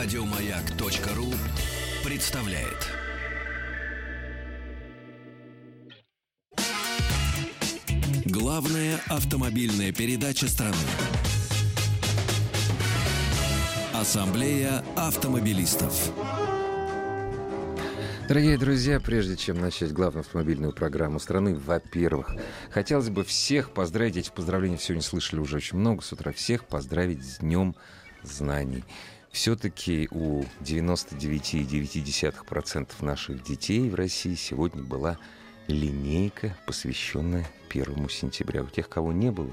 Радиомаяк.ру представляет. Главная автомобильная передача страны. Ассамблея автомобилистов. Дорогие друзья, прежде чем начать главную автомобильную программу страны, во-первых, хотелось бы всех поздравить, эти поздравления сегодня слышали уже очень много с утра, всех поздравить с Днем Знаний. Все-таки у 99,9% наших детей в России сегодня была линейка, посвященная первому сентября. У тех, кого не было,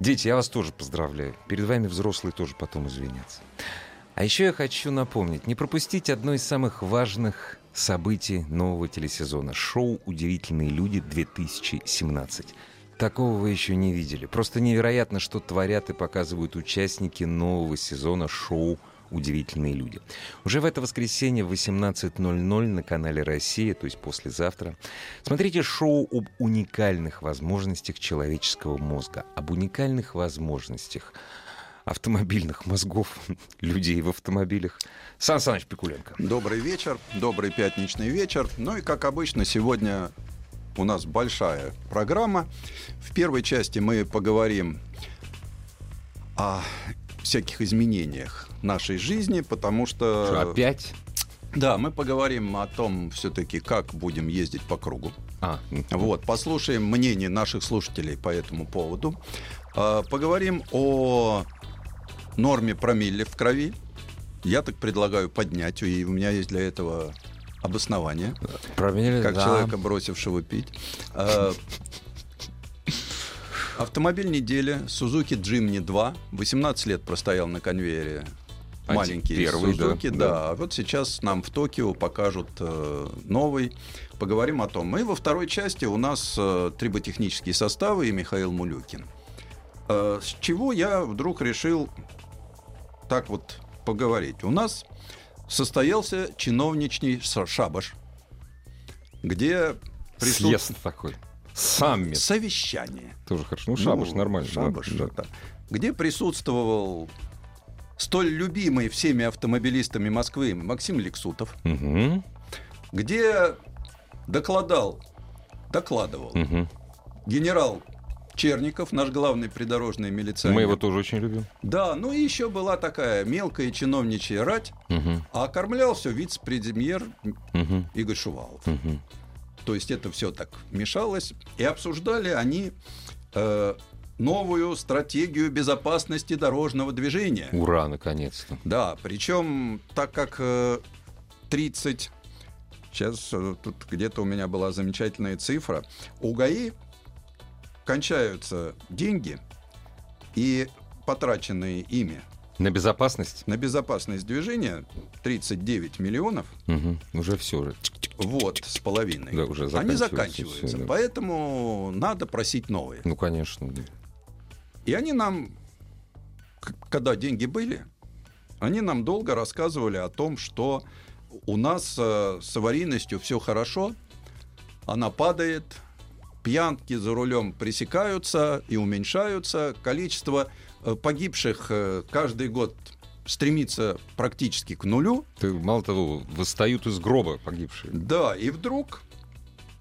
Дети, я вас тоже поздравляю. Перед вами взрослые тоже потом извинятся. А еще я хочу напомнить, не пропустить одно из самых важных событий нового телесезона. Шоу «Удивительные люди-2017». Такого вы еще не видели. Просто невероятно, что творят и показывают участники нового сезона шоу «Удивительные люди». Уже в это воскресенье в 18.00 на канале «Россия», то есть послезавтра, смотрите шоу об уникальных возможностях человеческого мозга, об уникальных возможностях автомобильных мозгов людей в автомобилях. Сан Саныч Пикуленко. Добрый вечер, добрый пятничный вечер. Ну и, как обычно, сегодня у нас большая программа. В первой части мы поговорим о всяких изменениях нашей жизни, потому что... Что, опять? Да, мы поговорим о том все-таки, как будем ездить по кругу. А, Вот, послушаем мнение наших слушателей по этому поводу. А, Поговорим о норме промилле в крови. Я так предлагаю поднять, и у меня есть для этого обоснование, проверили, как да. человека, бросившего пить. А, Автомобиль недели Suzuki Jimny 2. 18 лет простоял на конвейере. Маленький первый, да, Suzuki, да, да. А вот сейчас нам в Токио покажут э, новый. Поговорим о том. И во второй части у нас э, триботехнические составы и Михаил Мулюкин. Э, с чего я вдруг решил так вот поговорить? У нас состоялся чиновничный ша- шабаш, где присутствовал Съезд такой. Саммит. совещание. Тоже хорошо. Ну, шабаш Ну, нормально. шабаш, да. да. Где присутствовал столь любимый всеми автомобилистами Москвы Максим Лексутов, Мгм, где докладал, докладывал мгм. генерал Черников, наш главный придорожный милиционер. Мы его тоже очень любим. Да, ну и еще была такая мелкая чиновничья рать, Мгм, а окормлял все вице-премьер мгм, Игорь Шувалов. мгм. То есть это все так мешалось. И обсуждали они э, новую стратегию безопасности дорожного движения. Ура, наконец-то. Да, причем так как э, 30... Сейчас э, тут где-то у меня была замечательная цифра. У ГАИ кончаются деньги и потраченные ими На безопасность? на безопасность движения 39 миллионов Мгм. Уже все. Уже. вот с половиной. Да, уже Они заканчиваются. всё, да. Поэтому надо просить новые. Ну, конечно. да. И они нам, когда деньги были, они нам долго рассказывали о том, что у нас э, с аварийностью все хорошо, она падает, пьянки за рулем пресекаются и уменьшаются, количество э, погибших э, каждый год стремится практически к нулю. Ты, мало того, восстают из гроба погибшие. Да, и вдруг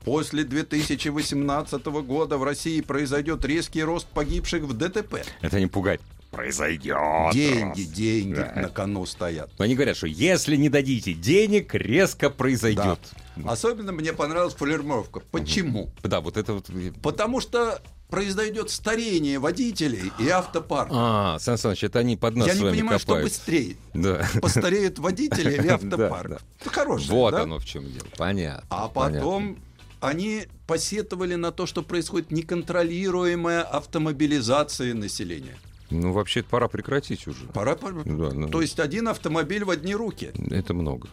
после 2018 года в России произойдет резкий рост погибших в ДТП. Это не пугать. Произойдет. Деньги, деньги Да. на кону стоят. Но они говорят, что если не дадите денег, резко произойдет. Особенно мне понравилась формулировка. Почему? Да, вот это вот... Потому что произойдет старение водителей и автопарка. А, Сан Саныч, это они под нас Я не понимаю, что копают. быстрее. Да. Постареют водители Да, автопарк? да. Ну, Хорошее, Вот да? оно в чем дело. Понятно. А понятно. потом они посетовали на то, что происходит неконтролируемая автомобилизация населения. Ну, вообще пора прекратить уже. Пора, пора- Да, ну, То есть один автомобиль в одни руки. Это много.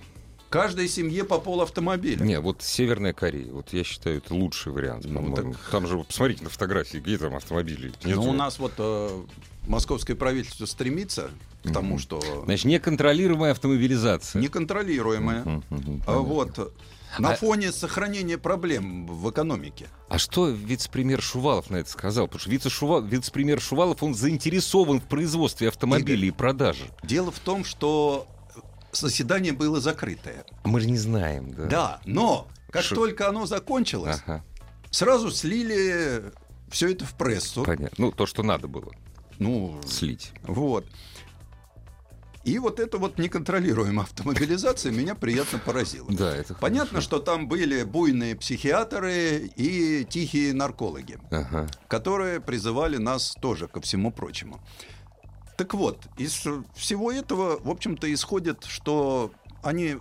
Каждой семье по пол автомобиля. Не, вот Северная Корея, вот я считаю, это лучший вариант, Ну, по-моему. Там же, посмотрите на фотографии, где там автомобили. Нет же. у нас вот э, московское правительство стремится к тому, Мгм. что Значит, неконтролируемая автомобилизация. неконтролируемая. Мгм, мгм, А вот на А- фоне сохранения проблем в экономике. А что вице-премьер Шувалов на это сказал? Потому что вице-Шува- вице-премьер Шувалов, он заинтересован в производстве автомобилей и продаже. Дело в том, что заседание было закрытое. Мы же не знаем, да? Да, но как Шо- только оно закончилось, Ага, сразу слили все это в прессу. понятно. Ну, то, что надо было Ну, слить. вот. И вот эта вот неконтролируемая автомобилизация меня приятно поразила. Да, это Понятно, хорошо. что там были буйные психиатры и тихие наркологи, Ага. которые призывали нас тоже ко всему прочему. Так вот, из всего этого, в общем-то, исходит, что они,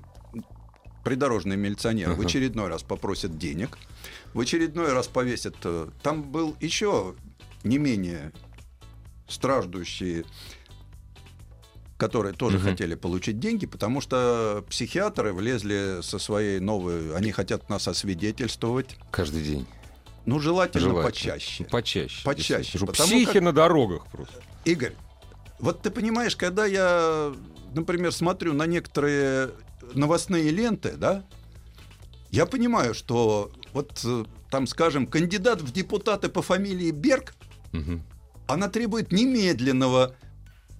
придорожные милиционеры, в Ага. очередной раз попросят денег, в очередной раз повесят... э, Там был еще не менее страждущие которые тоже Мгм. хотели получить деньги, потому что психиатры влезли со своей новой... Они хотят нас освидетельствовать. Каждый день. Ну, желательно, Желательно. почаще. Почаще. Почаще, потому психи как- на дорогах просто. Игорь, вот ты понимаешь, когда я, например, смотрю на некоторые новостные ленты, да, я понимаю, что вот э, там, скажем, кандидат в депутаты по фамилии Берг, Мгм. она требует немедленного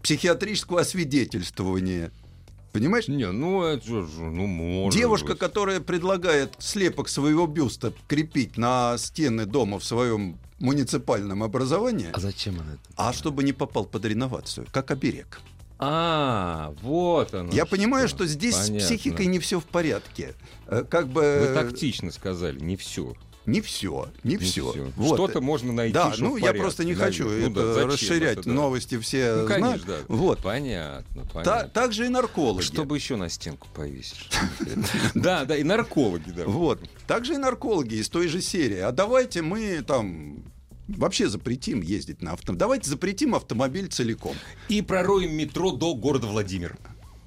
психиатрического освидетельствования. Понимаешь? Не, ну это же, ну может Девушка, быть. которая предлагает слепок своего бюста крепить на стены дома в своем муниципальном образовании, А зачем она это? а чтобы не попал под реновацию, как оберег. А, вот оно. Я понимаю, что здесь Понятно. с психикой не все в порядке. Э, Как бы Вы тактично сказали, не все. Не все, не все. Что-то можно найти. Да, ну в я порядке, просто не наверное. хочу Ну да, зачем расширять это, да. новости все Ну, знают. конечно, да. Вот. Понятно, Та- понятно. также и наркологи. Чтобы еще на стенку повесить. Да, да, и наркологи, да. Вот. Также и наркологи из той же серии. А давайте мы там вообще запретим ездить на автомобиле. Давайте запретим автомобиль целиком. И пророем метро до города Владимир.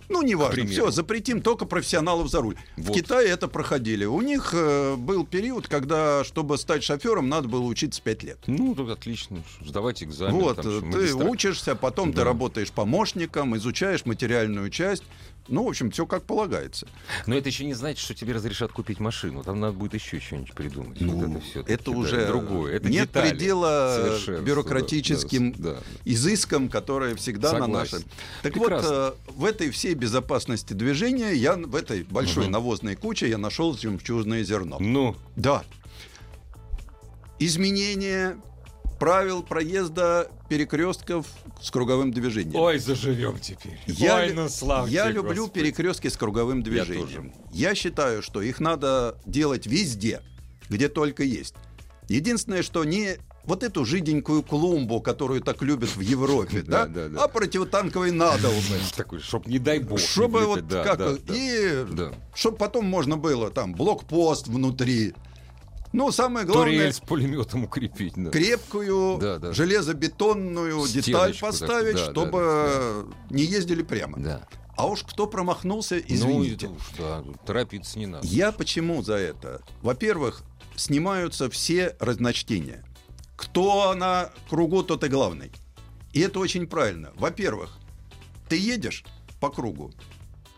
Ну, неважно. Все, запретим только профессионалов за руль. В Вот. Китае это проходили. У них э, был период, когда, чтобы стать шофером, надо было учиться 5 лет. Ну, тут отлично. Сдавать экзамен. вот, там, э, ты магистра- учишься, потом ты Да. работаешь помощником, изучаешь материальную часть. Ну, в общем, все как полагается. Но это еще не значит, что тебе разрешат купить машину. Там надо будет еще что-нибудь придумать. Ну, вот это все. это уже другое. Это нет детали. предела бюрократическим да, да, да. изыском, которые всегда на Согласен. нашем. Так Прекрасно. вот, э, в этой всей безопасности движения я в этой большой Мгм. навозной куче я нашел жемчужное зерно. Ну, Да. Изменение правил проезда перекрестков с круговым движением. ой, заживем теперь. Я, ой, ну слава я люблю Господи. перекрестки с круговым движением. тоже. Я считаю, что их надо делать везде, где только есть. Единственное, что не вот эту жиденькую клумбу, которую так любят в Европе, Да, да, да, а противотанковый надолбы. Такой, чтоб не дай бог. Чтобы вот как и чтобы потом можно было там блокпост внутри. Ну, самое Турель главное, с пулеметом укрепить. Да. крепкую Да, да. железобетонную деталь Стеночку поставить, такую, да, чтобы не ездили прямо. Да. А уж кто промахнулся, Ну, извините. уж, да, торопиться не надо. Я почему за это? Во-первых, снимаются все разночтения. Кто на кругу, тот и главный. И это очень правильно. Во-первых, ты едешь по кругу,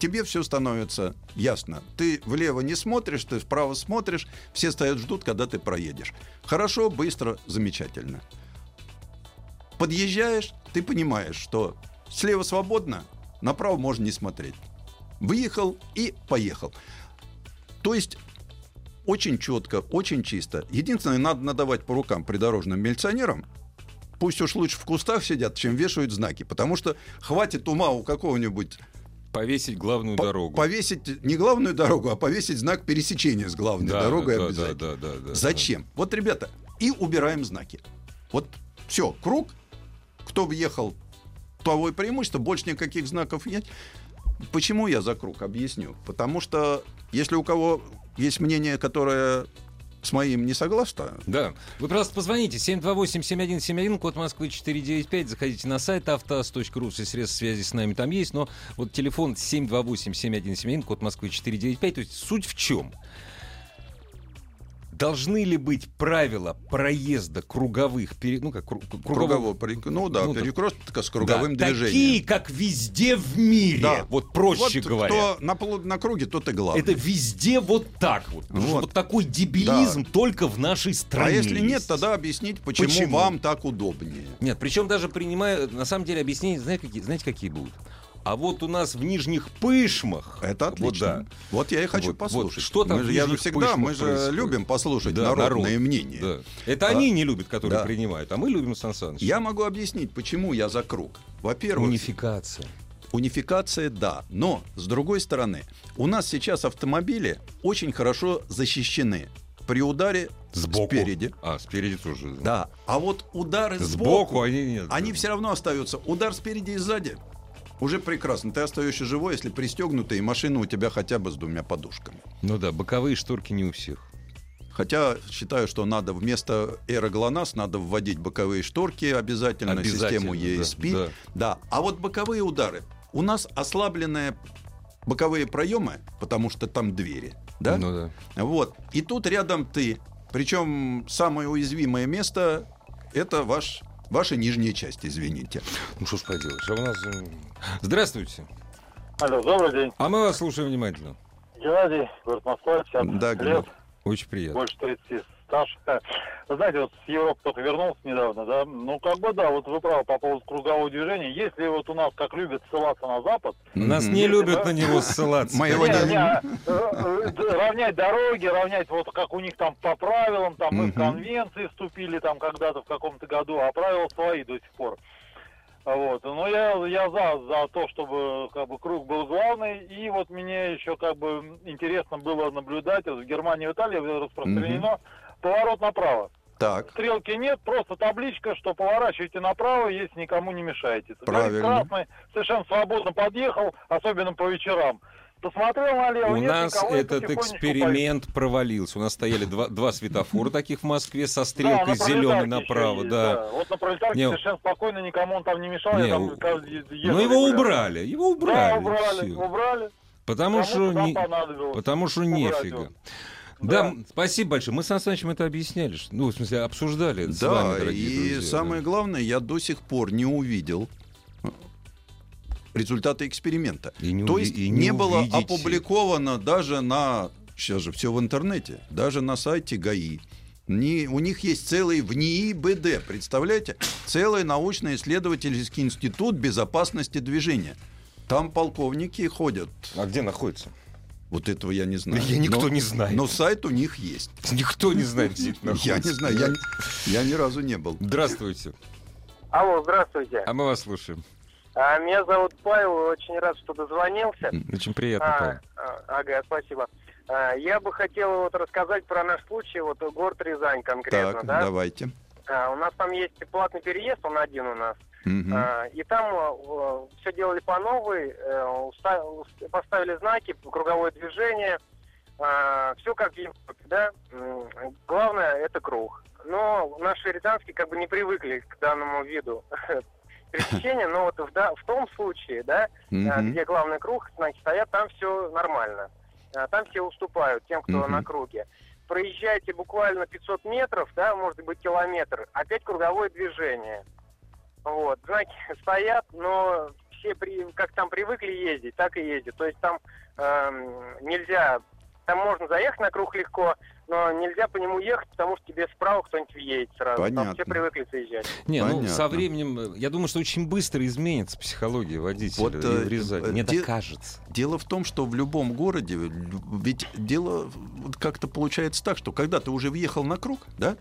тебе все становится ясно. Ты влево не смотришь, ты вправо смотришь, все стоят, ждут, когда ты проедешь. Хорошо, быстро, замечательно. Подъезжаешь, ты понимаешь, что слева свободно, направо можно не смотреть. Выехал и поехал. То есть очень четко, очень чисто. Единственное, надо надавать по рукам придорожным милиционерам. Пусть уж лучше в кустах сидят, чем вешают знаки. Потому что хватит ума у какого-нибудь Повесить главную по- дорогу. повесить не главную дорогу, а повесить знак пересечения с главной Да, дорогой да, обязательно. Да, да, да, да, Зачем? Вот, ребята, и убираем знаки. Вот все, круг. Кто въехал, того и преимущество, больше никаких знаков нет. Почему я за круг? Объясню. Потому что если у кого есть мнение, которое с моим не согласно, Да. Вы просто позвоните 728-7171, код Москвы 495. Заходите на сайт автоаз.ру, все средства связи с нами там есть. Но вот телефон 728-7171, код Москвы 495. То есть суть в чем? Должны ли быть правила проезда круговых, пере- ну как кру- кругового, Круговой, перек- ну да, ну да. перекрестка с круговым Да, движением. Такие, как везде в мире. Да. Вот проще вот говоря. Кто на, на круге, тот и главный. Это везде вот так вот. Вот. вот такой дебилизм только в нашей стране. а если нет, тогда объяснить, почему, Почему? вам так удобнее. Нет, причем даже принимая, на самом деле, объяснения, знаете, какие, знаете, какие будут? А вот у нас в Нижних Пышмах... Это Вот отлично. да. Вот, я и хочу Вот- вот послушать. что там мы в же, я же всегда, Пышмах мы же происходит? любим послушать Да, народное народ. мнение. Да. Это А, они не любят, которые да. принимают, а мы любим Сан Саныч. Я могу объяснить, почему я за круг. Во-первых, Унификация. унификация, да. Но, с другой стороны, у нас сейчас автомобили очень хорошо защищены. При ударе Сбоку. спереди. А, спереди тоже. Да. А вот удары Сбоку сбоку, они нет. они все равно остаются. Удар спереди и сзади. Уже прекрасно. Ты остаешься живой, если пристегнутый, и машина у тебя хотя бы с двумя подушками. Ну да, боковые шторки не у всех. Хотя считаю, что надо вместо ГЛОНАСС надо вводить боковые шторки обязательно, Обязательно, систему да, ESP. да. Да. А вот боковые удары. У нас ослабленные боковые проемы, потому что там двери. Да? Ну да. Вот. И тут рядом ты. Причем самое уязвимое место это ваш, ваша нижняя часть, извините. Ну что ж поделаешь, а у нас... Здравствуйте. Алло, добрый день. А мы вас слушаем внимательно. Геннадий, город Москва, 50 Да, лет. Очень приятно. больше 30 Э, Вы знаете, вот с Европы только вернулся недавно, да? Ну, как бы, да, вот вы правы по поводу кругового движения. Если вот у нас, как любят ссылаться на Запад, Нас не любят на него ссылаться. Моего а, э, э, равнять дороги, равнять вот как у них там по правилам, там мы в конвенции вступили там когда-то в каком-то году, а правила свои до сих пор. Вот. Но я, я за, за то, чтобы как бы круг был главный. И вот мне еще как бы интересно было наблюдать, вот в Германии и Италии распространено поворот направо. Так. Стрелки нет, просто табличка, что поворачивайте направо, если никому не мешаете. Правильно. красный, совершенно свободно подъехал, особенно по вечерам. Посмотрел налево, У нет нас никого, этот эксперимент провалился. У нас стояли два, два светофора таких в Москве со стрелкой зеленой направо, есть, да. Вот на пролетарке Не, совершенно спокойно, никому он там не мешал. не, я там у- каждый ехал Но его регулярно. убрали, его Да, убрали. убрали, убрали. Потому что, не- потому что нефига. Да, Да. спасибо большое. Мы с Санычем это объясняли. что- Ну, в смысле, обсуждали это с Да, вами, дорогие и друзья, самое да. главное, я до сих пор не увидел э, результаты эксперимента. И не То уви- есть и не, не было увидите. опубликовано даже на сейчас же все в интернете, даже на сайте ГАИ. Не, у них есть целый в НИИ БД, представляете? Целый научно-исследовательский институт безопасности движения. Там полковники ходят. А где находится? Вот этого я не знаю. Я никто Но- не знает. Но сайт у них есть. Никто не знает, где это находится. Я не знаю, я, я ни разу не был. Здравствуйте. Алло, здравствуйте. А мы вас слушаем. А, меня зовут Павел, очень рад, что дозвонился. Очень приятно, А, Павел. а, ага, спасибо. А, я бы хотел вот рассказать про наш случай, вот город Рязань конкретно, Так, да? давайте. А, у нас там есть платный переезд, он один у нас. А, и там все делали по новой, э, поставили знаки, круговое движение, все как в Европе, да. Главное это круг. Но наши рязанские как бы не привыкли к данному виду пересечения, но вот в, да- в том случае, да, а, Мгм. где главный круг, значит, стоят, там все нормально. А, Там все уступают тем, кто Мгм. на круге. Проезжаете буквально 500 метров, да, может быть километр, опять круговое движение. Вот, знаки стоят, но все при, как там привыкли ездить, так и ездят. То есть там эм, нельзя, там можно заехать на круг легко, но нельзя по нему ехать, потому что тебе справа кто-нибудь въедет сразу. Там Понятно. все привыкли заезжать. Не, ну понятно. со временем, э, я думаю, что очень быстро изменится психология водителя Вот, и э, в Рязани. э, Мне де- так кажется. Дело в том, что в любом городе, ведь дело вот как-то получается так, что когда ты уже въехал на круг, да,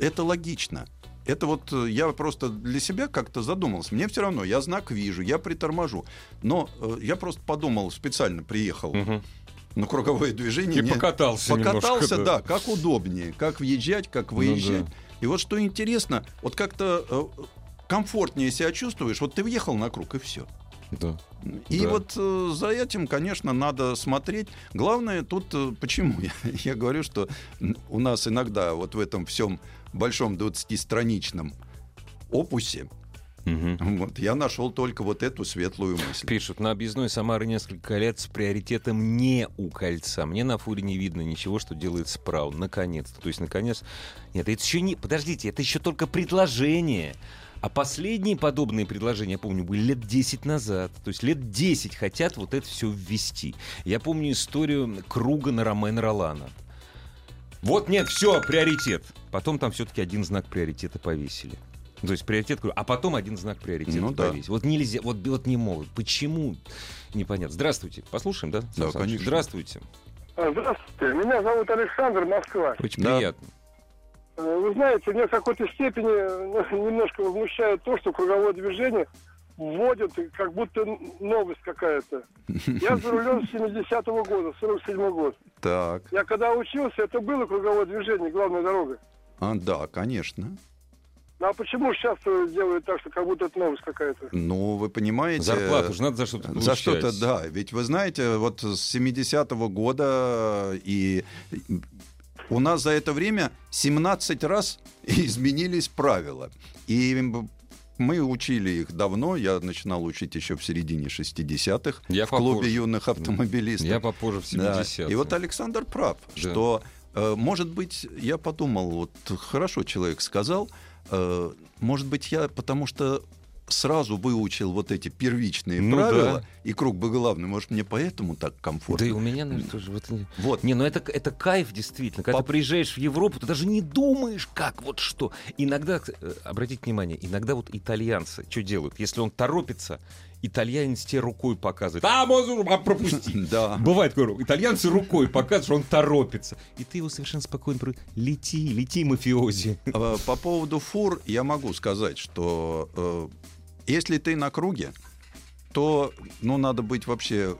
это логично. Это вот э, я просто для себя как-то задумался. Мне все равно, я знак вижу, я приторможу. Но э, я просто подумал, специально приехал Мгм. на круговое движение. И не- покатался Покатался, немножко, да. как удобнее, как въезжать, как Ну выезжать. да. И вот что интересно, вот как-то э, комфортнее себя чувствуешь, вот ты въехал на круг и все. Да. И Да. вот э, за этим, конечно, надо смотреть. Главное тут, э, почему я, я говорю, что у нас иногда вот в этом всем большом 20-страничном опусе Мгм. Вот, я нашел только вот эту светлую мысль. Пишут, на объездной Самары несколько колец с приоритетом не у кольца. Мне на фуре не видно ничего, что делает справа. Наконец-то. То есть, наконец... Нет, это еще не... Подождите, это еще только предложение. А последние подобные предложения, я помню, были лет 10 назад. То есть лет 10 хотят вот это все ввести. Я помню историю круга на Ромен Ролана. Вот нет, все, приоритет. Потом там все-таки один знак приоритета повесили. То есть приоритет, а потом один знак приоритета Ну да. повесили. Вот нельзя, вот, вот не могут. Почему? Непонятно. Здравствуйте. Послушаем, да? Сан Саныч? конечно. Здравствуйте. А, Здравствуйте, меня зовут Александр, Москва. Очень Да. приятно. Э, Вы знаете, меня в какой-то степени ну, немножко возмущает то, что круговое движение вводят как будто новость какая-то. Я за рулем с 70-го года, 47-й год. Так, Я когда учился, это было круговое движение, главная дорога. а, да, конечно. Ну а почему сейчас делают так, что как будто это новость какая-то? Ну, вы понимаете... Зарплату же надо за что-то получать. За что-то, да. Ведь вы знаете, вот с 70-го года и у нас за это время 17 раз изменились правила. И мы учили их давно. Я начинал учить еще в середине 60-х Я в клубе попозже. юных автомобилистов. Я попозже в Да. 70 И вот Александр прав, Да. что, э, может быть, я подумал, вот хорошо человек сказал, э, может быть, я потому что сразу выучил вот эти первичные Ну правила, да. и круг бы главный, может, мне поэтому так Да комфортно. и у меня, наверное, тоже. Вот, не- Вот. Не, ну это, это кайф действительно. Когда Пап- ты приезжаешь в Европу, ты даже не думаешь, как вот что. Иногда, э, обратите внимание, иногда вот итальянцы что делают? Если он торопится, итальянец тебе рукой показывает. А, можно а, пропусти. Да. Бывает, говорю, итальянцы рукой показывают, что он торопится. И ты его совершенно спокойно лети, лети, мафиози. Э, По поводу фур я могу сказать, что э, если ты на круге, то ну, надо быть вообще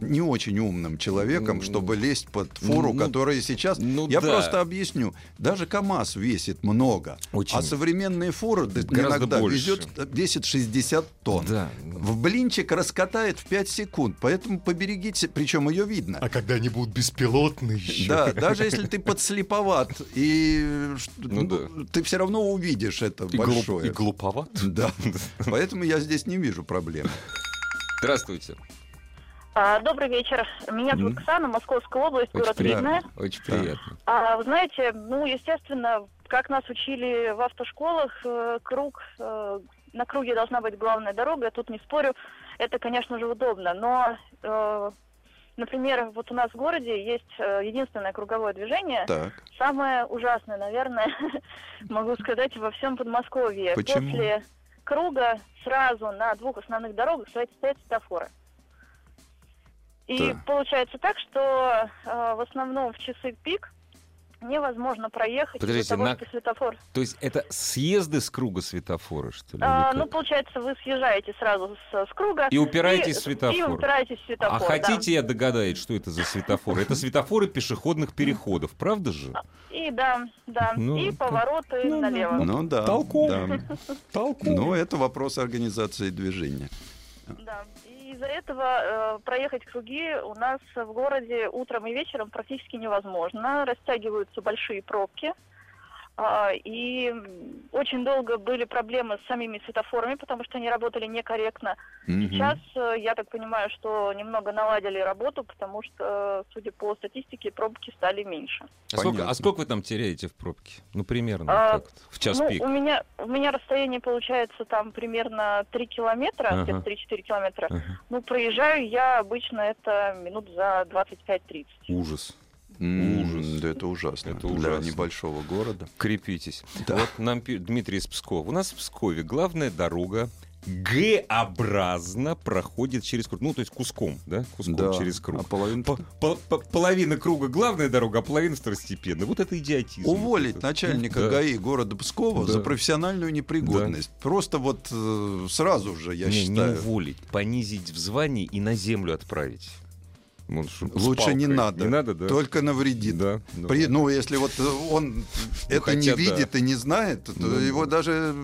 не очень умным человеком, Ну, чтобы лезть под фуру, ну, которая сейчас... ну я да. просто объясню. Даже КАМАЗ весит много, Очень. а современные фуры да, Гораздо иногда больше. везет, весит 60 тонн. Да. В блинчик раскатает в 5 секунд, поэтому поберегите, причем ее видно. А когда они будут беспилотные еще? Да, даже если ты подслеповат, и э, Ну ну, ты все равно увидишь это И, глуп- большое. и глуповат. Да. Поэтому я здесь не вижу проблем. Здравствуйте. А, Добрый вечер. Меня зовут Мгм. Оксана, Московская область, Очень город приятно. Видное. Очень приятно. А, вы знаете, ну, естественно, как нас учили в автошколах, э, круг, э, на круге должна быть главная дорога, я тут не спорю, это, конечно же, удобно, но, э, например, вот у нас в городе есть единственное круговое движение, Так. самое ужасное, наверное, могу сказать, во всем Подмосковье. Почему? После круга сразу на двух основных дорогах стоят светофоры. И получается так, что э, в основном в часы пик невозможно проехать Подождите, из-за того, на- что светофор. То есть это съезды с круга светофора, что ли? А, ну, получается, вы съезжаете сразу с, с круга. И упираетесь в И светофор. упираетесь в светофор, А да. хотите я догадаюсь, что это за светофоры? Это светофоры пешеходных переходов, правда же? И да, да. Ну, и повороты ну, налево. Ну да. Толково. да. Толково. Но это вопрос организации движения. Да. Из-за этого э, проехать круги у нас в городе утром и вечером практически невозможно. Растягиваются большие пробки. А, и очень долго были проблемы с самими светофорами, потому что они работали некорректно. Мгм. Сейчас, э, я так понимаю, что немного наладили работу, потому что, судя по статистике, пробки стали меньше. А сколько, а сколько вы там теряете в пробке? Ну, примерно, А, в час ну, пик. у меня, у меня расстояние получается там примерно 3 километра, Ага. где-то 3-4 километра. Ага. Ну, проезжаю я обычно это минут за 25-30. Ужас. Ужас. Да это ужасно. Это Для ужасно. небольшого города. Крепитесь. Да. Вот нам Дмитрий из Пскова. У нас в Пскове главная дорога Г-образно проходит через круг. Ну, то есть куском, да? Куском Да. через круг. А половина... По- по- по- половина круга главная дорога, а половина второстепенная. Вот это идиотизм. Уволить Это- начальника Да. ГАИ города Пскова Да. за профессиональную непригодность. Просто вот э, сразу же, я не, не считаю. уволить, понизить в звании и на землю отправить. С Лучше не надо. Не надо, да? Только навредит. Да, да. При- ну, если вот э, он это не хотя да. видит и не знает, то Ну, его да. даже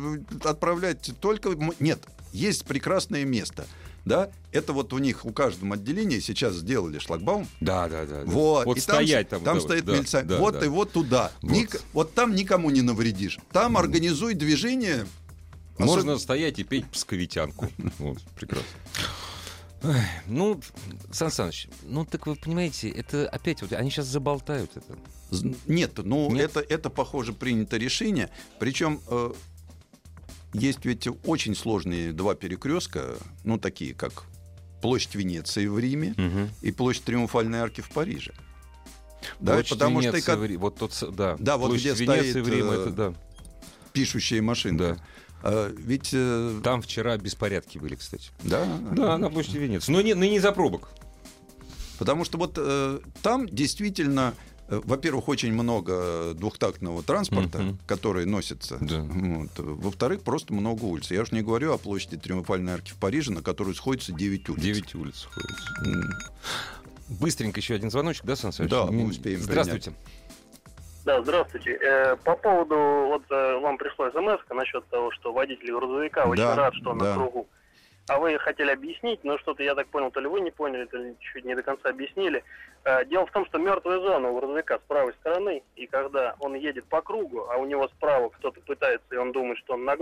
отправлять только... Нет, есть прекрасное место. Да, это вот у них у каждом отделении сейчас сделали шлагбаум. Да, да, да. да. Вот, вот и там, стоять там, там. да, стоит да, милиция. да, вот да. и вот туда. Вот. Ник- вот там никому не навредишь. Там организуй движение Можно стоять и петь псковитянку. Вот, прекрасно. Ну, Сан Саныч, ну так вы понимаете, это опять вот они сейчас заболтают это. Нет, ну Нет? Это, это, похоже, принято решение. Причем э, есть ведь очень сложные два перекрестка, ну, такие как площадь Венеции в Риме и площадь Триумфальной арки в Париже. Да, Площадь потому что и Венеции как вот тот, да, Да, вот где Венеции стоит, в Риме, э, это да. пишущая машинка. Да. Э, ведь... э, Там вчера беспорядки были, кстати. да, Да, на площади Венеции. Но не, но не из-за пробок. Потому что вот э, там действительно, э, во-первых, очень много двухтактного транспорта, Мгм. который носится. Да. Вот. Во-вторых, просто много улиц. Я уж не говорю о площади Триумфальной арки в Париже, на которую сходится 9 улиц. Девять улиц ходит. М. Быстренько еще один звоночек, да, Сан Саныч? Да, мы успеем Здравствуйте. Да, здравствуйте. Э, по поводу, вот э, вам пришла смс насчет того, что водитель грузовика очень Да, рад, что он да. на кругу. А вы хотели объяснить, но что-то, я так понял, то ли вы не поняли, то ли чуть не до конца объяснили. Э, дело в том, что мертвая зона у грузовика с правой стороны, и когда он едет по кругу, а у него справа кто-то пытается, и он думает, что он на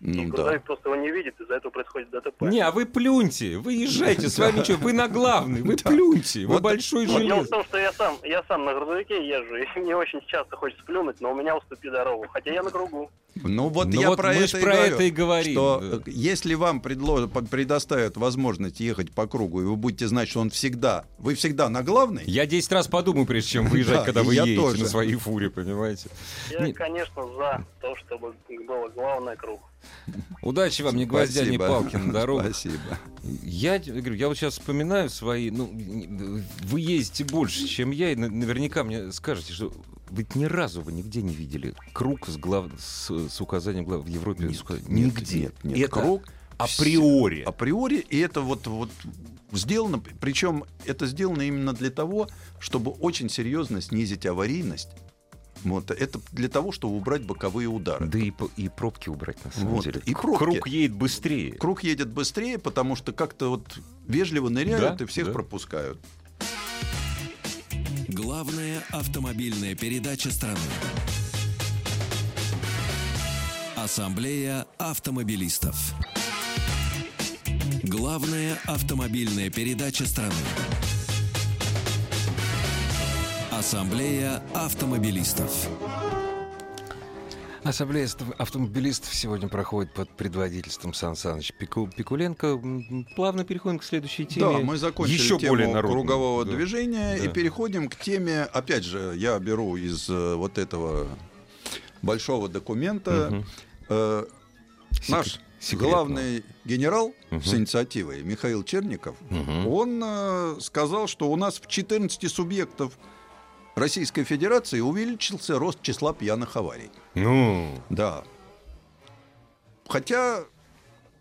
главной, и Ну, да. просто его не видит, из-за этого происходит ДТП. Не, а вы плюньте, вы езжайте, с вами что, вы на главный, вы плюньте, вы большой Вот дело в желез. том, что я сам, я сам на грузовике езжу, и мне очень часто хочется плюнуть, но у меня уступи дорогу, хотя я на кругу. Ну вот Ну я вот про мы это и про говорю, это и говорим, Что да. если вам предло- под- предоставят возможность ехать по кругу, и вы будете знать, что он всегда, вы всегда на главной, Я 10 раз подумаю, прежде чем выезжать, Да, когда вы я едете тоже. на своей фуре, понимаете. Я, Нет. конечно, за то, чтобы было главное круг. Удачи вам, ни гвоздя, ни Спасибо. палки на дорогу. Спасибо. Я говорю, я вот сейчас вспоминаю свои, ну, вы ездите больше, чем я, и на- наверняка мне скажете, что ведь ни разу вы нигде не видели круг с, глав... с, с указанием глав... в Европе. с указанием- нет, нигде. нет, нет. Это Круг априори. априори, и это вот, вот сделано, причем это сделано именно для того, чтобы очень серьезно снизить аварийность. Вот, это для того, чтобы убрать боковые удары. Да и, и пробки убрать, на самом Вот, деле. и пробки. Круг едет быстрее. Круг едет быстрее, потому что как-то вот вежливо ныряют Да, и всех да. пропускают. Главная автомобильная передача страны. Ассамблея автомобилистов. Главная автомобильная передача страны. Ассамблея автомобилистов. Ассамблея ст- автомобилистов сегодня проходит под предводительством Сан Саныч Пику- Пикуленко. Плавно переходим к следующей теме. Да, мы закончили Еще тему более народной. кругового Да. движения и Да. переходим к теме, опять же, я беру из э, вот этого большого документа. Мгм. э, наш Сек- секретного. главный генерал Мгм. с инициативой Михаил Черников, Мгм. он э, сказал, что у нас в 14 субъектов Российской Федерации увеличился рост числа пьяных аварий. Ну, Да. Хотя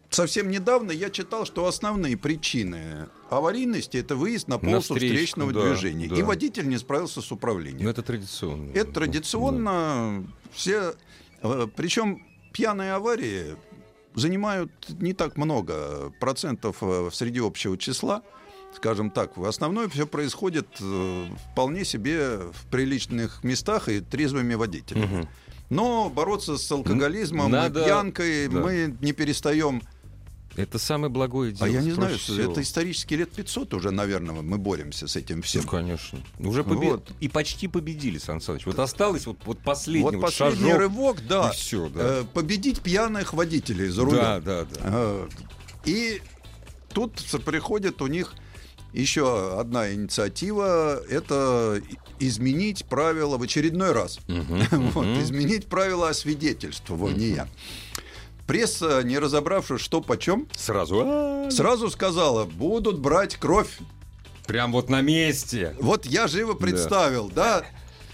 совсем недавно я читал, что основные причины аварийности это выезд на полосу встречку, встречного да, движения. да. И водитель не справился с управлением. ну это традиционно. Это традиционно все. Причем пьяные аварии занимают не так много процентов э, среди общего числа. Скажем так, основное все происходит э, вполне себе в приличных местах и трезвыми водителями. Мгм. Но бороться с алкоголизмом Надо- и пьянкой да. мы не перестаем. Это самое благое дело. а я не знаю, всего. это исторически лет 500 уже, наверное, мы боремся с этим всем. Ну, конечно. Уже побе- Вот. И почти победили, Сан Саныч. Вот осталось вот, вот последний вот вот последний шажок, рывок, да. и все, да. Э, победить пьяных водителей за рулем. да, да, да. Э, И тут приходит у них еще одна инициатива, это изменить правила в очередной раз. Вот, изменить правила освидетельствования. Пресса, не разобравшись, что почем, Сразу. а, сразу сказала, будут брать кровь. Прям вот на месте. Вот я живо представил, да,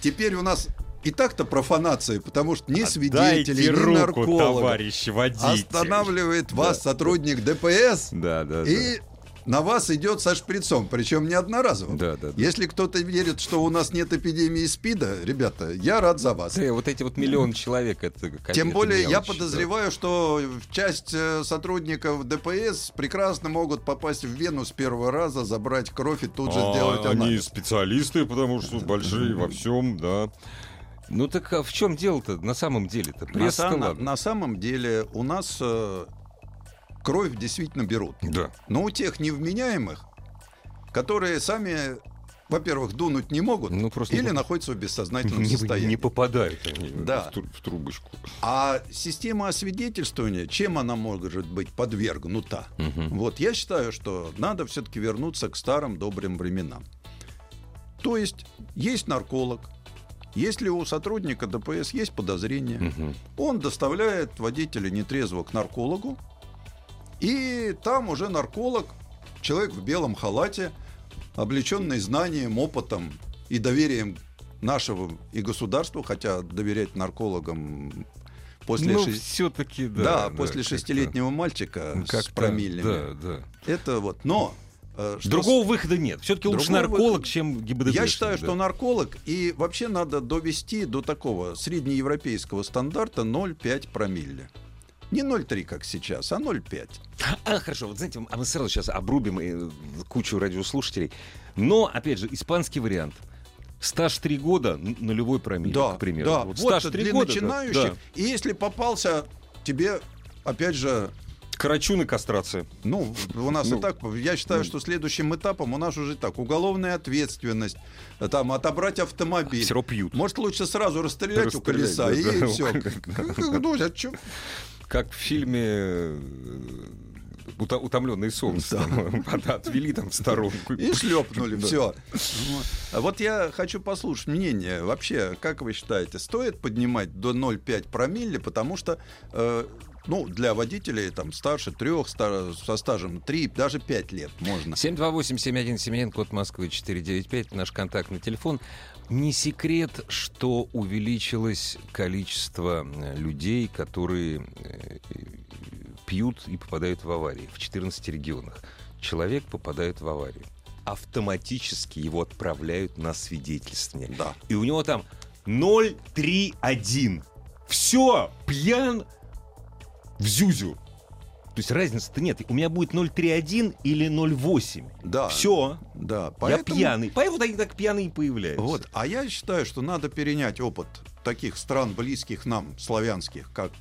теперь у нас и так-то профанация, потому что ни свидетелей, Дайте ни руку, наркологов. товарищ водитель. Останавливает вас сотрудник ДПС, Да, да, и на вас идет со шприцом, причем не одноразово. Да, да, да. Если кто-то верит, что у нас нет эпидемии СПИДа, ребята, я рад за вас. Да. Вот эти вот миллион человек, это как- Тем более я мелочь, да. подозреваю, что часть э, сотрудников ДПС прекрасно могут попасть в вену с первого раза, забрать кровь и тут же А, сделать Они анализ. специалисты, потому что большие во всем, да. Ну так а в чем дело-то на самом деле-то? На, на- на самом деле у нас э, кровь действительно берут. Да. Но у тех невменяемых, которые сами, во-первых, дунуть не могут, Ну, просто или не- находятся в бессознательном Не, состоянии. не попадают они Да. в, тру- в трубочку. А система освидетельствования, чем она может быть подвергнута? Мгм. Вот я считаю, что надо все-таки вернуться к старым добрым временам. То есть есть нарколог, если у сотрудника ДПС есть подозрение, Мгм. он доставляет водителя нетрезвого к наркологу, и там уже нарколог, человек в белом халате, облеченный знанием, опытом и доверием нашего и государства, хотя доверять наркологам после, ну, ши- все-таки, да, да. после как-то. шестилетнего мальчика Ну, с как-то, промиллами. Да, да. Это вот. Но э, что Другого выхода нет. Все-таки лучше нарколог, выхода- чем ГИБДД. Я считаю, что нарколог, и вообще надо довести до такого среднеевропейского стандарта 0,5 промилле. Не 0,3, как сейчас, а 0,5. А, хорошо, вот знаете, а мы сразу сейчас обрубим э, кучу радиослушателей. Но, опять же, испанский вариант. Стаж 3 года, н- нулевой промилле, Да, к примеру. да. Вот Вот, стаж 3 для года, да, начинающих. да. И если попался тебе, опять же, Карачун и кастрация. ну, у нас Ну, и так, я считаю, ну. что следующим этапом у нас уже так, уголовная ответственность, там, отобрать автомобиль. Все равно пьют. Может, лучше сразу расстрелять у Расстрелять, колеса, да, и да. все. Ну, а чё? Как в фильме э, «Ута- «Утомленный солнцем». Отвели там в сторонку. И шлепнули, Да. все. Вот я хочу послушать мнение. Вообще, как вы считаете, стоит поднимать до 0,5 промилле, потому что э, ну, для водителей там старше трех, стар- со стажем 3, даже 5 лет можно. 728-7171, код Москвы 495, наш контактный телефон. Не секрет, что увеличилось количество э, людей, которые э, пьют и попадают в аварии в 14 регионах. Человек попадает в аварию. Автоматически его отправляют на свидетельствование. Да. И у него там 031. Все, пьян в зюзю. То есть разницы-то нет. У меня будет 031 или 08. Да. Все. Да, Я поэтому... пьяный. Поэтому они так пьяные появляются. Вот, а я считаю, что надо перенять опыт таких стран, близких нам, славянских, как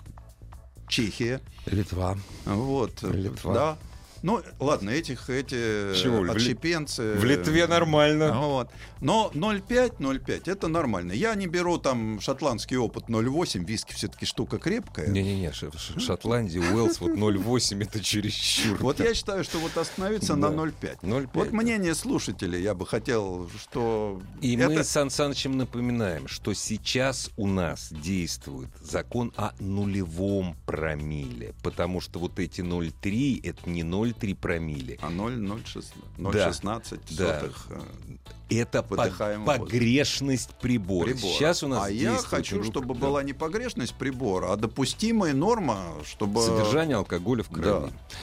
Чехия. Литва. Вот, Литва. да. Ну, ладно, этих, эти Чего, отщепенцы... В Литве нормально. Вот. Но 0,5, 0,5 это нормально. Я не беру там шотландский опыт 0,8, виски все-таки штука крепкая. Не-не-не, Шотландия, Уэллс, вот 0,8 это чересчур. Вот я считаю, что вот остановиться на 0,5. 0,5, Вот мнение слушателей я бы хотел, что... И мы с Сан Санычем напоминаем, что сейчас у нас действует закон о нулевом промилле, потому что вот эти 0,3 это не 0,3 промилле, А 0,016 Да. 0,16 Да. сотых, э, это воздуха. погрешность прибора. прибора. Сейчас у нас а я хочу, рук- чтобы да, была не погрешность прибора, а допустимая норма, чтобы... содержание алкоголя в крови. Да.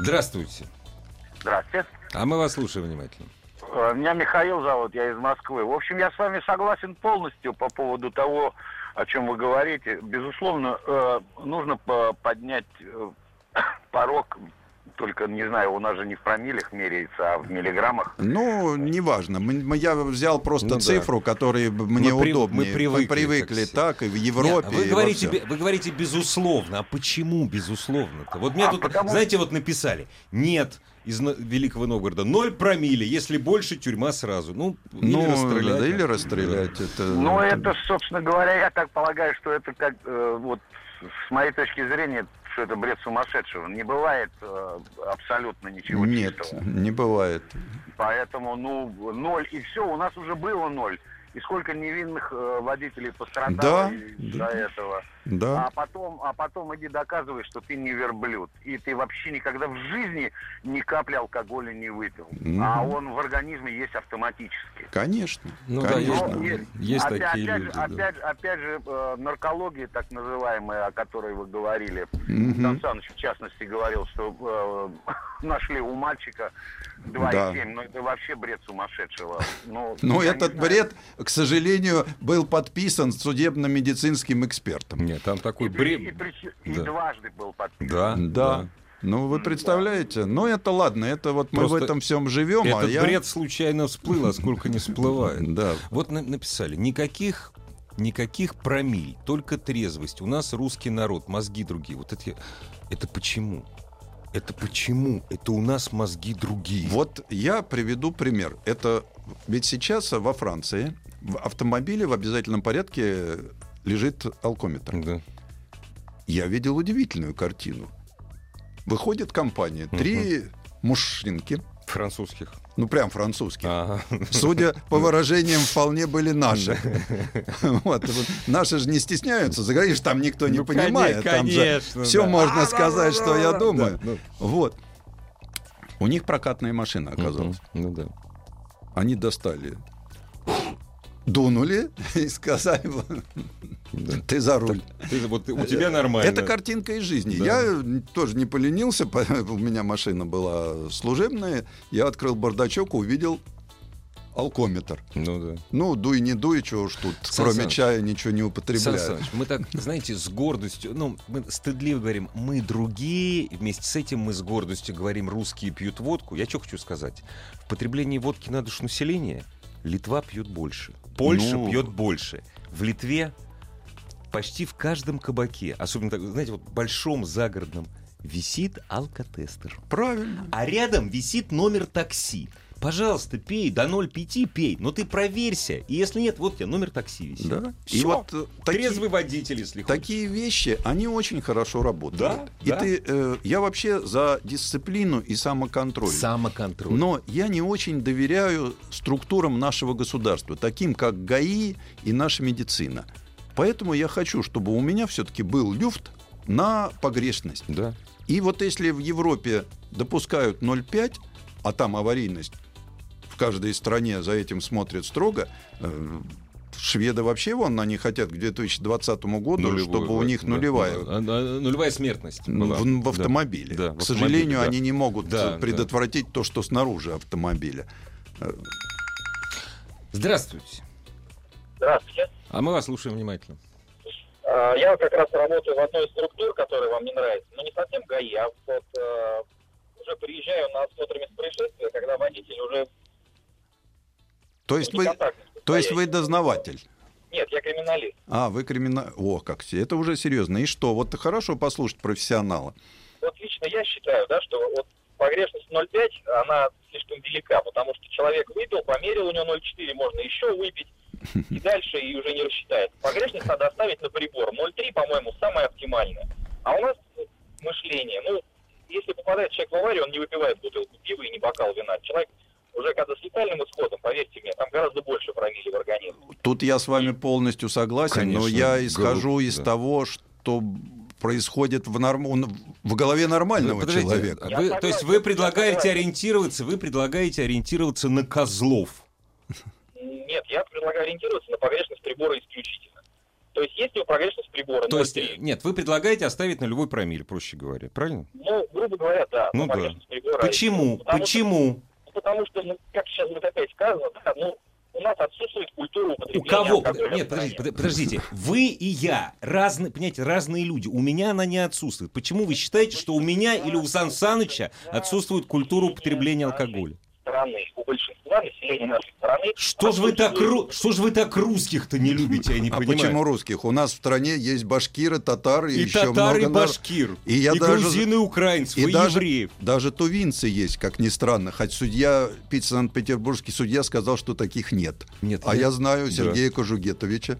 Здравствуйте. Здравствуйте. А мы вас слушаем внимательно. Э, Меня Михаил зовут, я из Москвы. В общем, я с вами согласен полностью по поводу того, о чем вы говорите. Безусловно, э, нужно по- поднять порог, только, не знаю, у нас же не в промиллях меряется, а в миллиграммах. Ну, неважно. Мы- мы- Я взял просто Ну да. цифру, которая б- мне Мы удобнее. мы привыкли, привыкли так так, и в Европе. Не, вы, и во говорите, всем. бе- вы говорите безусловно. А почему безусловно-то? Вот мне А тут, потому- знаете, вот написали. Нет, из Великого Новгорода. Ноль промилле. Если больше, тюрьма сразу. Ну, или Ну, расстрелять. да, или расстрелять. Это, Ну, это, собственно говоря, я так полагаю, что это как, э, вот, с моей точки зрения, что это бред сумасшедшего. Не бывает э, абсолютно ничего Нет, чистого. не бывает. Поэтому, ну, ноль, и все, у нас уже было ноль. И сколько невинных э, водителей пострадало Да, из-за да. этого. Да. А потом, а потом иди доказывай, что ты не верблюд. И ты вообще никогда в жизни ни капли алкоголя не выпил. Мгм. А он в организме есть автоматически. Конечно. Ну да, конечно. есть, Но есть опять, такие опять, люди. же, да. опять, же- опять же, э, наркология, так называемая, о которой вы говорили, Мгм. Сан Саныч, в частности, говорил, что э, нашли у мальчика 2,7. Но это вообще бред сумасшедшего. Ну, Ну, я не этот бред, к сожалению, был подписан судебно-медицинским экспертом. Нет, там И, такой бред. и и Да. дважды был подписан. Да, Да. Ну, вы представляете? Ну, это ладно, это вот мы Просто в этом всем живем, а Этот я... бред случайно всплыл, а сколько не всплывает. Да. Вот на- написали, никаких Никаких промиль, только трезвость. У нас русский народ, мозги другие. Вот это, это почему? Это почему? Это у нас мозги другие. Вот я приведу пример. Это ведь сейчас во Франции в автомобиле в обязательном порядке лежит алкометр. Да. Я видел удивительную картину. Выходит компания, три мужчинки, Французских. ну прям французские. Ага. Судя по выражениям, вполне были наши. Вот, вот. Наши же не стесняются, заговоришь, там никто не Ну, понимает. Там же конечно, все да. можно сказать, что я думаю. Да, ну. Вот. У них прокатная машина оказалась. Ну да. Они достали, дунули и сказали, ты за руль. Ты- вот у тебя нормально. Это картинка из жизни. Да. Я тоже не поленился, по- у меня машина была служебная. Я открыл бардачок, увидел алкометр. Ну да. Ну, дуй, не дуй, чего уж тут, Сан кроме Саныч, чая ничего не Сан употребляю. Саныч, мы так, знаете, с гордостью, ну, мы стыдливо говорим, мы другие, вместе с этим мы с гордостью говорим, русские пьют водку. Я что хочу сказать? В потреблении водки на душу населения Литва пьет больше, Польша Ну. пьет больше. В Литве почти в каждом кабаке, особенно, знаете, вот в большом загородном, висит алкотестер. Правильно. А рядом висит номер такси. Пожалуйста, пей, до 0,5 пей, но ты проверься. И если нет, вот у тебя номер такси висит. Да. И Всё. вот э, такие- Трезвый водитель, если хочешь. Такие вещи, они очень хорошо работают. Да, И да. ты, э, я вообще за дисциплину и самоконтроль. Самоконтроль. Но я не очень доверяю структурам нашего государства, таким как ГАИ и наша медицина. Поэтому я хочу, чтобы у меня все-таки был люфт на погрешность. Да. И вот если в Европе допускают 0,5, а там аварийность каждой стране за этим смотрят строго, э, шведы вообще вон, они хотят к 2020 году, Нулевую, чтобы у да, них да, нулевая да. Нулевая смертность. была. в, в Да. автомобиле. Да, в К автомобиле, сожалению, да. они не могут Да, э, предотвратить то, что снаружи автомобиля. Здравствуйте. Здравствуйте. А мы вас слушаем внимательно. А, Я как раз работаю в одной из структур, которая вам не нравится. Ну, не совсем ГАИ, а вот э, уже приезжаю на осмотр мест происшествия, когда водитель уже То есть вы, то есть вы дознаватель. Нет, я криминалист. А, вы криминал... О, как все. Это уже серьезно. И что? Вот хорошо послушать профессионала. Вот лично я считаю, да, что вот погрешность 0,5, она слишком велика, потому что человек выпил, померил, у него 0,4, можно еще выпить, и дальше и уже не рассчитает. Погрешность надо оставить на прибор. 0,3, по-моему, самое оптимальное. А у нас мышление, ну, если попадает человек в аварию, он не выпивает бутылку пива и не бокал вина. Человек уже когда с летальным исходом, поверьте мне, там гораздо больше промили в организме. Тут я с вами полностью согласен, но Конечно, я исхожу грубо, из да. того, что происходит в, норм... в голове нормального Подождите, человека. вы- то есть вы предлагаете ориентироваться, вы предлагаете ориентироваться на козлов. Нет, я предлагаю ориентироваться на погрешность прибора исключительно. То есть если у погрешность прибора То есть, 0,3, нет, вы предлагаете оставить нулевой промиль, проще говоря, правильно? Ну, грубо говоря, да. Ну но да. прибора- Почему? Потому Почему? Что, потому что, ну, как сейчас вот опять сказано, да, ну, у нас отсутствует культура У употребления кого? алкоголя Нет, подождите, под- подождите. Вы и я разные, понимаете, разные люди. У меня она не отсутствует. Почему вы считаете, что у меня или у Сан Саныча отсутствует культура употребления алкоголя? Страны, у большинства населения нашей страны... Что же вы так, ру- что же вы так русских-то не любите, я не А понимаю. почему русских? У нас в стране есть башкиры, татары и, И еще татар, и много нар- башкир, И я и даже- грузин, и украинцев, и, И даже, евреев. даже тувинцы есть, как ни странно. Хоть судья, Санкт-Петербургский судья сказал, что таких нет. Нет, А нет. я знаю Да. Сергея Кожугетовича.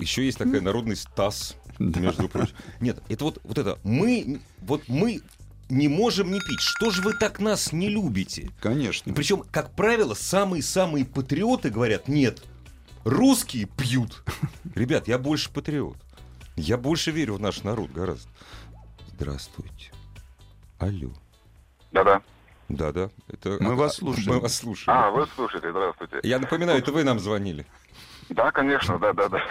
Еще есть такая народный Стас, между прочим. Нет, это вот, вот это. Мы, вот мы не можем не пить. Что же вы так нас не любите? Конечно. Причем, как правило, самые-самые патриоты говорят, нет, русские пьют. Ребят, я больше патриот. Я больше верю в наш народ гораздо. Здравствуйте. Алло. Да-да. Да-да. Это... Мы а- вас слушаем. Мы вас слушаем. А, вы слушаете, здравствуйте. Я напоминаю, это вы нам звонили. Да, конечно, да, да, да.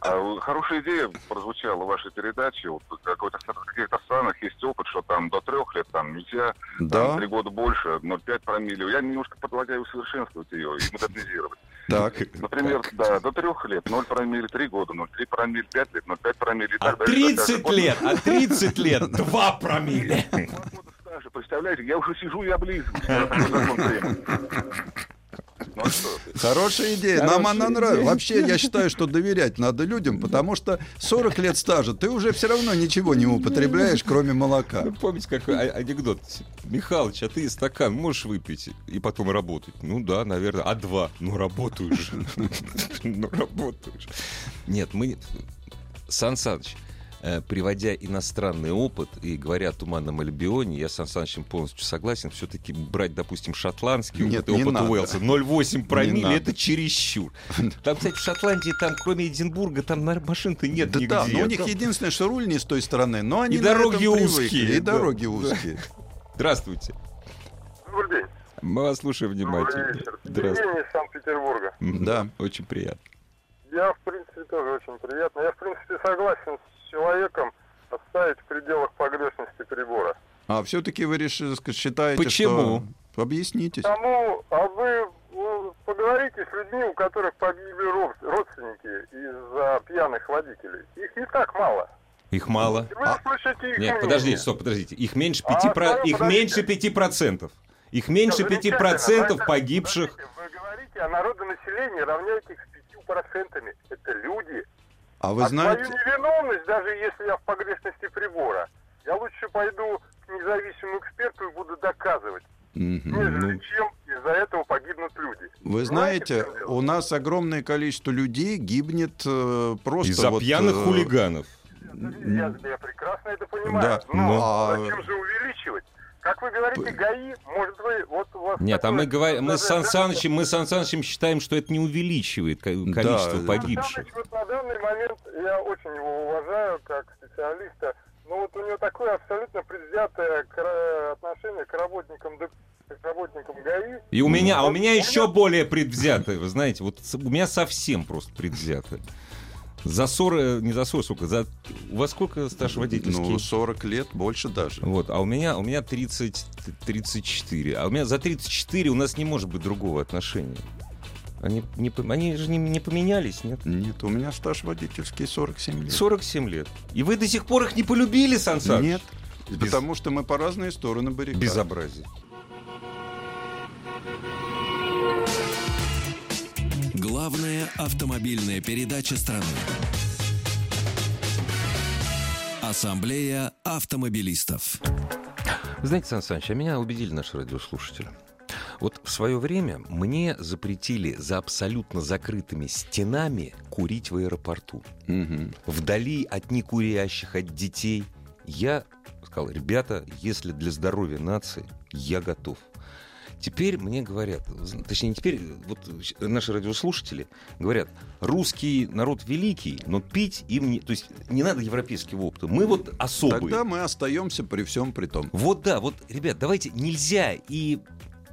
А, Хорошая идея прозвучала в вашей передаче. Вот какой-то, в каких-то странах есть опыт, что там до трех лет там нельзя, Да, три года больше, 0,5 промилле. Я немножко предлагаю усовершенствовать ее и модернизировать. так. Например, да, до трех лет 0 промилле, 3 года, 0,3 промилле, 5 лет, 0,5 промилле. и А так далее, и так 30 далее. лет, а 30 лет 2 промилле. Два года стажа, представляете, я уже сижу и облизываюсь. Ну что? Хорошая идея. Нам она нравится. Вообще, я считаю, что доверять надо людям, потому что 40 лет стажа, ты уже все равно ничего не употребляешь, кроме молока. Ну, помните, какой а- анекдот? Михалыч, а ты стакан можешь выпить и потом работать? Ну да, наверное. А два? Ну работаю же. Ну работаю же. Нет, мы... Сан Саныч, приводя иностранный опыт и говоря о Туманном Альбионе, я с Сан Санычем полностью согласен. Все-таки брать, допустим, шотландский Нет, опыт, и не опыт надо. Уэллса 0,8 промилле, это чересчур. Там, кстати, в Шотландии, там кроме Эдинбурга, там машин-то нет Да, нигде. да, но у них единственное, что руль не с той стороны, но они И дороги узкие, И да. дороги Да. узкие. Здравствуйте. Добрый день. Мы вас слушаем внимательно. Добрый вечер. Здравствуйте. Из Санкт-Петербурга. Да. Очень приятно. Я, в принципе, тоже очень приятно. Я, в принципе, согласен с человеком оставить в пределах погрешности прибора. А все-таки вы решили, считаете, Почему? что... Объяснитесь. Тому, а вы ну, поговорите с людьми, у которых погибли род- родственники из-за пьяных водителей. Их не так мало. Их мало. И вы услышите их Нет, подождите, стоп, подождите. Их меньше А, 5%. про- второе, Их меньше 5%. Их меньше Всё, 5% замечательно. Но это- погибших. Вы говорите о народонаселении, равняете их с 5%. Это люди. А вы а знаете... свою невиновность, даже если я в погрешности прибора, я лучше пойду к независимому эксперту и буду доказывать, Мгм. нежели ну. чем из-за этого погибнут люди. Вы знаете, дело? у нас огромное количество людей гибнет э, просто Из-за вот, пьяных э, хулиганов. Я, я прекрасно это понимаю. Да, но ну, а- зачем же увеличивать? Как вы говорите, ГАИ, может вы, вот у вас... Нет, а мы такое- говорим, мы с Сан Санычем, мы с Сан Санычем считаем, что это не увеличивает ко- Да. количество Сан погибших. Саныч, вот на данный момент я очень его уважаю как специалиста, но вот у него такое абсолютно предвзятое отношение к работникам ДП, к работникам ГАИ. И у меня, а у меня еще более предвзятое, вы знаете, вот у меня совсем просто предвзятое. За 40, не за 40, сколько, за... У вас сколько стаж водительский? Ну, 40 лет, больше даже. Вот, а у меня, у меня 30, 34. А у меня за 34 у нас не может быть другого отношения. Они, не, они же не, не поменялись, нет? Нет, у меня стаж водительский 47 лет. 47 лет. И вы до сих пор их не полюбили, Сан Саныч? Нет, Без- потому что мы по разные стороны баррикад. Безобразие. Главная автомобильная передача страны. Ассамблея автомобилистов. Знаете, Сан Саныч, а меня убедили наши радиослушатели. Вот в свое время мне запретили за абсолютно закрытыми стенами курить в аэропорту. Мгм. Вдали от некурящих, от детей. Я сказал, ребята, если для здоровья нации, я готов. Теперь мне говорят, точнее, не теперь, вот наши радиослушатели говорят, русский народ великий, но пить им не... То есть не надо европейского опыта. Мы вот особые. Тогда мы остаемся при всем при том. Вот да, вот, ребят, давайте нельзя и,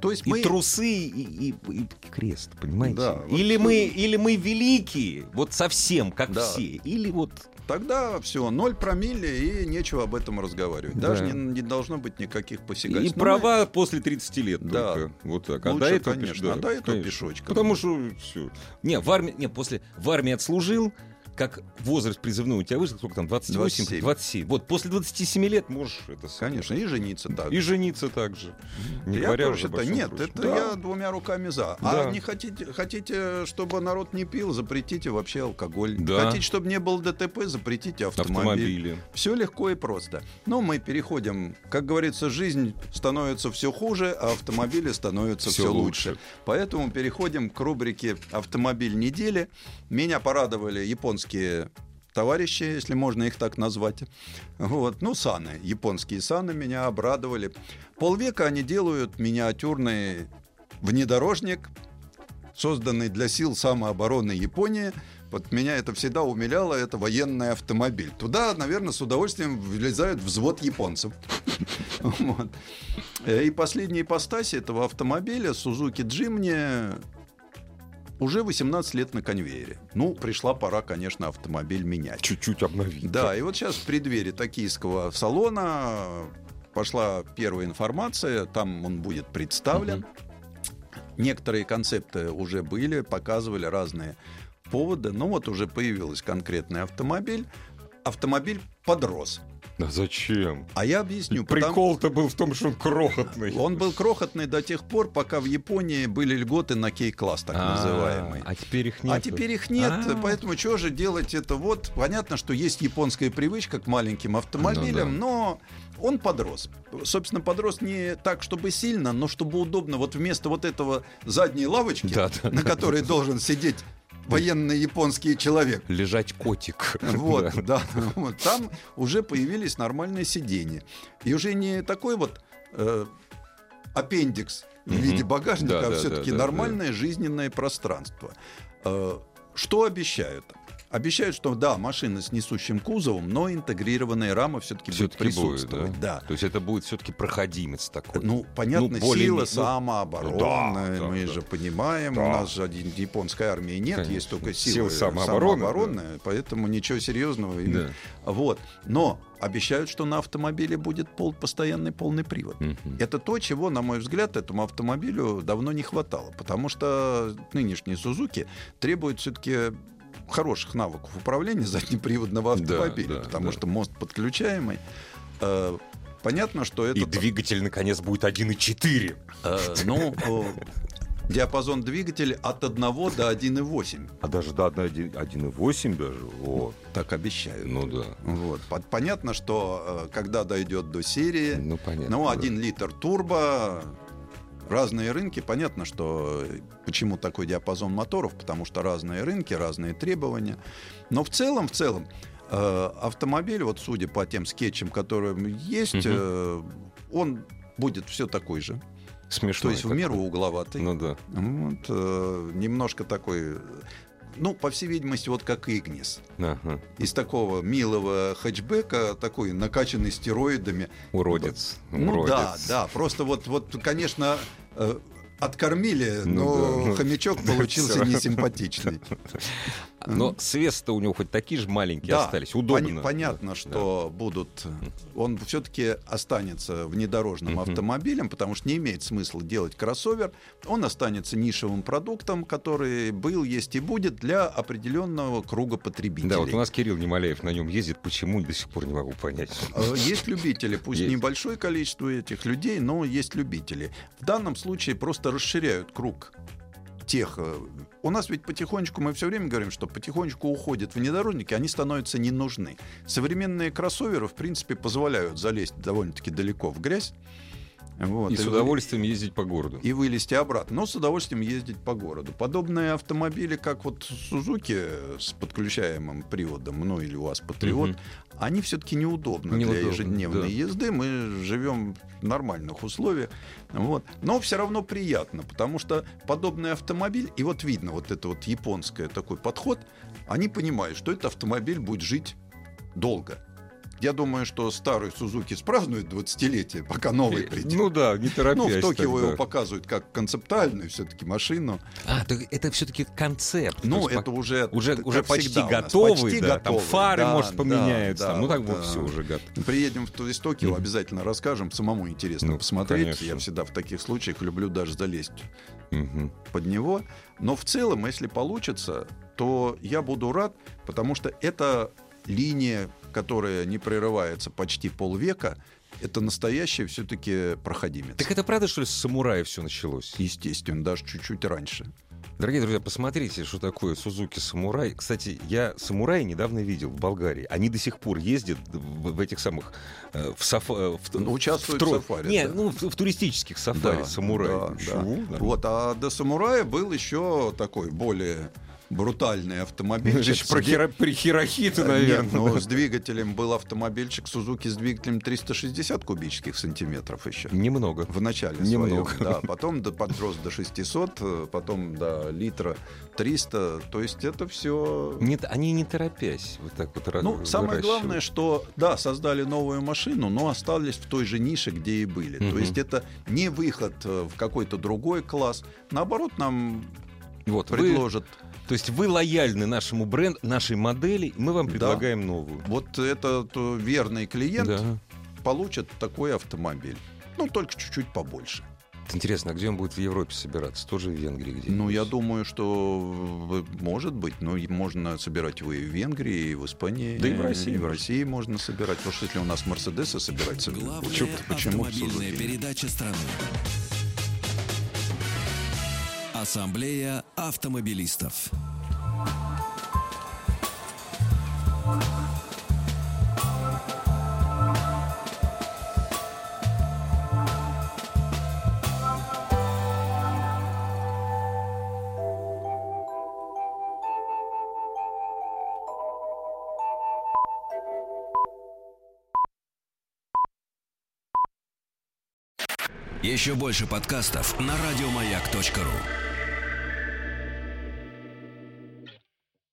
То есть и мы... трусы, и, и- и крест, понимаете? Да, вот или, мы, или мы великие, вот совсем, как Да. все, или вот... Тогда все, ноль промилле, и нечего об этом разговаривать. Да. Даже не, не должно быть никаких И посягательств. Но права после 30 лет Да. только. Вот так. мы- А Лучше, до этого, конечно, да, а до этого конечно. пешочком. Потому что все. Не, в армии, не, после в армии отслужил, как возраст призывной у тебя вышел, сколько там, 28, 27. 27. Вот после 27 лет можешь это. Конечно, и жениться так. И жениться также. Не я говоря уже о считаю, большом нет, прочем. это Да. я двумя руками за. Да. А не хотите, хотите, чтобы народ не пил, запретите вообще алкоголь. Да. Хотите, чтобы не было ДТП, запретите автомобиль. Автомобили. Все легко и просто. Но мы переходим, как говорится, жизнь становится все хуже, а автомобили становятся Всё все лучше. лучше. Поэтому переходим к рубрике «Автомобиль недели». Меня порадовали японские товарищи, если можно их так назвать. Вот. Ну, саны, японские саны меня обрадовали. Полвека они делают миниатюрный внедорожник, созданный для сил самообороны Японии. Вот меня это всегда умиляло, это военный автомобиль. Туда, наверное, с удовольствием влезает взвод японцев. Э, И последняя ипостась этого автомобиля Suzuki Jimny уже 18 лет на конвейере. Ну, пришла пора, конечно, автомобиль менять. Чуть-чуть обновить. Да, и вот сейчас в преддверии токийского салона пошла первая информация, там он будет представлен. Некоторые концепты уже были, показывали разные поводы, но вот уже появился конкретный автомобиль. Автомобиль подрос. Да зачем? А я объясню. потому- Прикол-то был в том, что он крохотный. Он был крохотный до тех пор, пока в Японии были льготы на кей-класс, так А, называемый. А теперь их нет. А теперь их нет, А. поэтому что же делать это? Вот понятно, что есть японская привычка к маленьким автомобилям, Ну но он подрос. Собственно, подрос не так, чтобы сильно, но чтобы удобно. Вот вместо вот этого задней лавочки, Да, да, на да. которой должен сидеть военный японский человек, Лежать котик. вот, Да. Вот, там уже появились нормальные сиденья. И уже не такой вот э, аппендикс в виде багажника, Да, а да, все-таки да, да, нормальное жизненное пространство. Э, что обещают? Обещают, что да, машина с несущим кузовом, но интегрированная рама все-таки будет Все-таки будет, присутствовать. да? да. То есть это будет все-таки проходимец такой. Ну, понятно, Ну, более- сила ну, самообороны, да, да, мы да. же понимаем, Да. у нас же один японской армии нет, Конечно. есть только Силы силы самообороны, самообороны, поэтому ничего серьезного. Да. Вот. Но обещают, что на автомобиле будет пол, постоянный полный привод. Мгм. Это то, чего, на мой взгляд, этому автомобилю давно не хватало, потому что нынешние Сузуки требуют все-таки хороших навыков управления заднеприводного Да, автомобиля, да, потому да. что мост подключаемый. Э, Понятно, что это И двигатель, наконец, будет 1,4. Э, ну, о, диапазон двигателя от 1 до 1,8. А даже до 1,8 даже. Вот. Так обещают. Ну да. Вот. Понятно, что э, когда дойдет до серии, Ну, понятно. ну, да. 1 литр турбо, разные рынки. Понятно, что э, почему такой диапазон моторов, потому что разные рынки, разные требования. Но в целом, в целом, э, автомобиль, вот судя по тем скетчам, которые есть, э, он будет все такой же. Смешно. То есть в меру угловатый. Ну да. Вот, э, немножко такой, э, ну, по всей видимости, вот как Игнис. Ага. Из такого милого хэтчбека, такой накачанный стероидами. Уродец. Ну Уродец. да, да, просто вот, вот конечно, э, откормили, Ну но да, хомячок получился несимпатичный. Но свес-то у него хоть такие же маленькие Да, остались. Удобно. понятно, Да. что будут. Он все-таки останется внедорожным Мгм. автомобилем, потому что не имеет смысла делать кроссовер. Он останется нишевым продуктом, который был, есть и будет для определенного круга потребителей. Да, вот у нас Кирилл Немоляев на нем ездит. Почему, до сих пор не могу понять. Э, Есть любители, пусть Есть. небольшое количество этих людей, но есть любители. В данном случае просто расширяют круг тех. У нас ведь потихонечку, мы все время говорим, что потихонечку уходят внедорожники, они становятся не нужны. Современные кроссоверы, в принципе, позволяют залезть довольно-таки далеко в грязь. Вот, И с вы- удовольствием ездить по городу. и вылезти обратно, но с удовольствием ездить по городу. Подобные автомобили, как вот Сузуки с подключаемым приводом, ну или у вас Патриот, Мгм. они все-таки неудобны для Неудобно, ежедневной да. езды. Мы живем в нормальных условиях. Вот. Но все равно приятно, потому что подобный автомобиль, и вот видно вот это вот японское такой подход, они понимают, что этот автомобиль будет жить долго. Я думаю, что старый Сузуки спразднует 20-летие, пока новый придет. Ну да, не торопясь. Ну, в Токио тогда. его показывают как концептуальную все-таки машину. А, так это все-таки концепт. Ну, есть это уже, уже, как уже почти готовый, почти да, там готовый. фары, Да, может, поменяются, да, там, ну так да. вот все уже готово. Приедем в, из Токио, Мгм. обязательно расскажем. Самому интересно Ну, посмотреть. конечно. Я всегда в таких случаях люблю даже залезть Мгм. под него. Но в целом, если получится, то я буду рад, потому что это линия, которая не прерывается почти полвека, это настоящий все-таки проходимец. Так это правда, что ли, с самурая все началось? Естественно, даже чуть-чуть раньше. Дорогие друзья, посмотрите, что такое Сузуки Самурай. Кстати, я Самурай недавно видел в Болгарии. Они до сих пор ездят в, в этих самых... э, в, сафа- э, в, Ну, участвуют тро- в сафари, Не, да. ну, в, в туристических сафари Самурай. да, Ничего, да. нормально. Вот, а до самурая был еще такой более брутальный автомобильчик. Значит, про хиро- при Хирохиту, Нет, наверное. ну, с двигателем был автомобильчик Сузуки с двигателем 360 кубических сантиметров еще. Немного. В начале Немного. своем, да. Потом до, подрос до 600, э, потом до литра 300. То есть это все... Нет, они не торопясь вот так вот Ну, самое главное, что, да, создали новую машину, но остались в той же нише, где и были. Мгм. То есть это не выход э, в какой-то другой класс. Наоборот, нам Вот, вы, предложат. То есть вы лояльны нашему бренду, нашей модели, мы вам Да. предлагаем новую. Вот этот э, верный клиент Да. получит такой автомобиль. Ну, только чуть-чуть побольше. Интересно, а где он будет в Европе собираться? Тоже в Венгрии где Ну, я думаю, что может быть, но можно собирать его и в Венгрии, и в Испании. Да и в России И в можно. России можно собирать. Потому что если у нас Мерседесы собирать, почему, почему передача страны. Ассамблея автомобилистов. Еще больше подкастов на радиомаяк.ру.